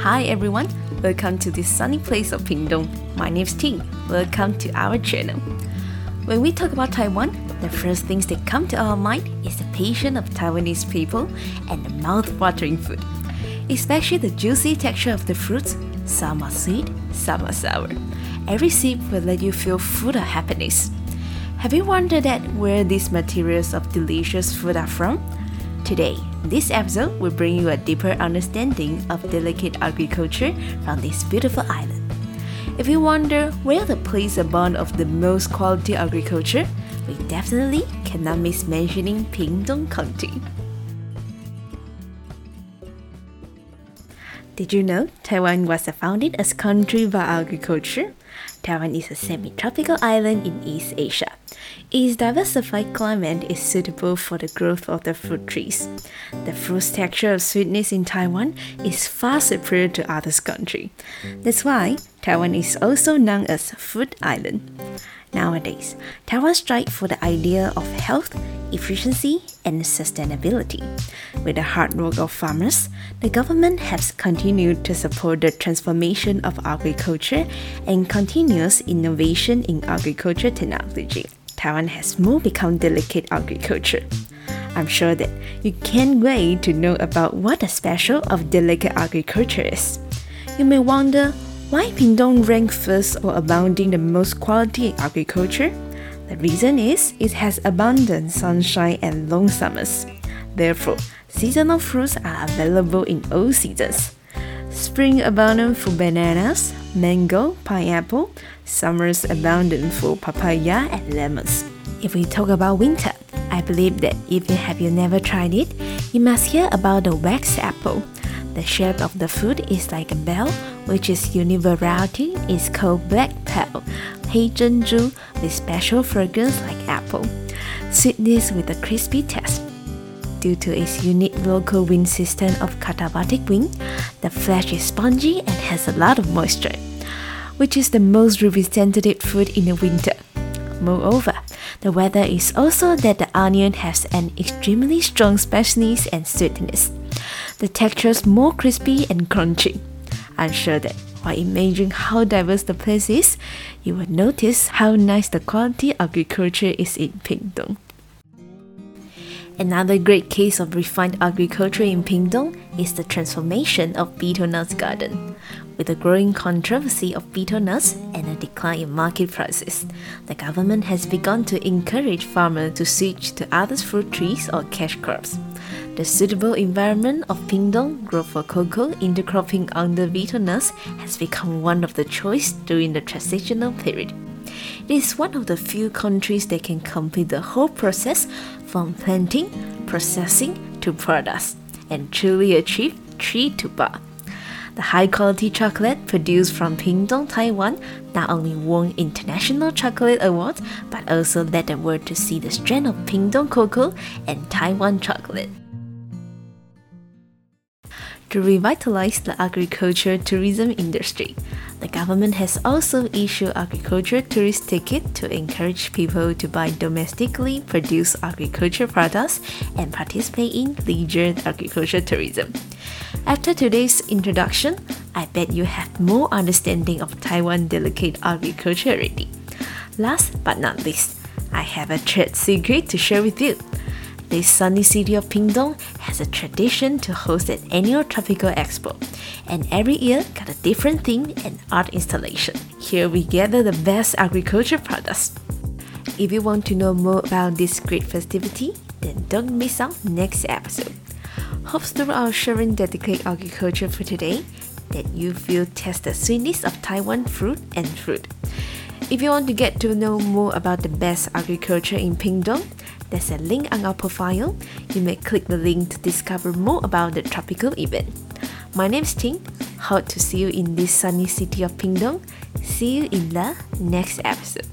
Hi everyone, welcome to this sunny place of Pingtung. My name is Ting. Welcome to our channel. When we talk about Taiwan, the first things that come to our mind is the passion of Taiwanese people and the mouth-watering food. Especially the juicy texture of the fruits, some are sweet, some are sour. Every sip will let you feel full of happiness. Have you wondered at where these materials of delicious food are from? Today, this episode will bring you a deeper understanding of delicate agriculture from this beautiful island. If you wonder where the place abound of the most quality agriculture, we definitely cannot miss mentioning Pingtung County. Did you know Taiwan was founded as country by agriculture? Taiwan is a semi-tropical island in East Asia. Its diversified climate is suitable for the growth of the fruit trees. The fruit's texture of sweetness in Taiwan is far superior to other countries. That's why Taiwan is also known as Fruit Island. Nowadays, Taiwan strives for the idea of health, efficiency, and sustainability. With the hard work of farmers, the government has continued to support the transformation of agriculture and continuous innovation in agriculture technology. Taiwan has more become delicate agriculture. I'm sure that you can't wait to know about what the special of delicate agriculture is. You may wonder why Pingtung ranks first or abounding the most quality agriculture? The reason is it has abundant sunshine and long summers. Therefore, seasonal fruits are available in all seasons. Spring abundant for bananas, mango, pineapple, summers abundant for papaya and lemons. If we talk about winter, I believe that even have you never tried it, you must hear about the wax apple. The shape of the fruit is like a bell, which is unique variety is called black pearl, Heizhenzhu with special fragrance like apple, sweetness with a crispy taste. Due to its unique local wind system of katabatic wind, the flesh is spongy and has a lot of moisture, which is the most representative food in the winter. Moreover, the weather is also that the onion has an extremely strong spiciness and sweetness the texture is more crispy and crunchy. I'm sure that while imagining how diverse the place is, you will notice how nice the quality agriculture is in Pingtung. Another great case of refined agriculture in Pingtung is the transformation of betel nuts garden. With the growing controversy of betel nuts and a decline in market prices, the government has begun to encourage farmers to switch to other fruit trees or cash crops. The suitable environment of Pingtung growth for cocoa intercropping under betel nuts has become one of the choice during the transitional period. It is one of the few countries that can complete the whole process from planting, processing to products and truly achieve tree to bar. The high quality chocolate produced from Pingtung, Taiwan not only won international chocolate awards but also led the world to see the strength of Pingtung cocoa and Taiwan chocolate. To revitalize the agriculture tourism industry, the government has also issued agriculture tourist ticket to encourage people to buy domestically produced agriculture products and participate in leisure agriculture tourism. After today's introduction, I bet you have more understanding of Taiwan delicate agriculture already. Last but not least, I have a trade secret to share with you. This sunny city of Pingtung has a tradition to host an annual tropical expo, and every year got a different theme and art installation. Here we gather the best agriculture products. If you want to know more about this great festivity, then don't miss out next episode. Hopes through our sharing dedicated agriculture for today that you feel taste the sweetness of Taiwan fruit and fruit. If you want to get to know more about the best agriculture in Pingtung, there's a link on our profile. You may click the link to discover more about the tropical event. My name is Ting. Hope to see you in this sunny city of Pingtung. See you in the next episode.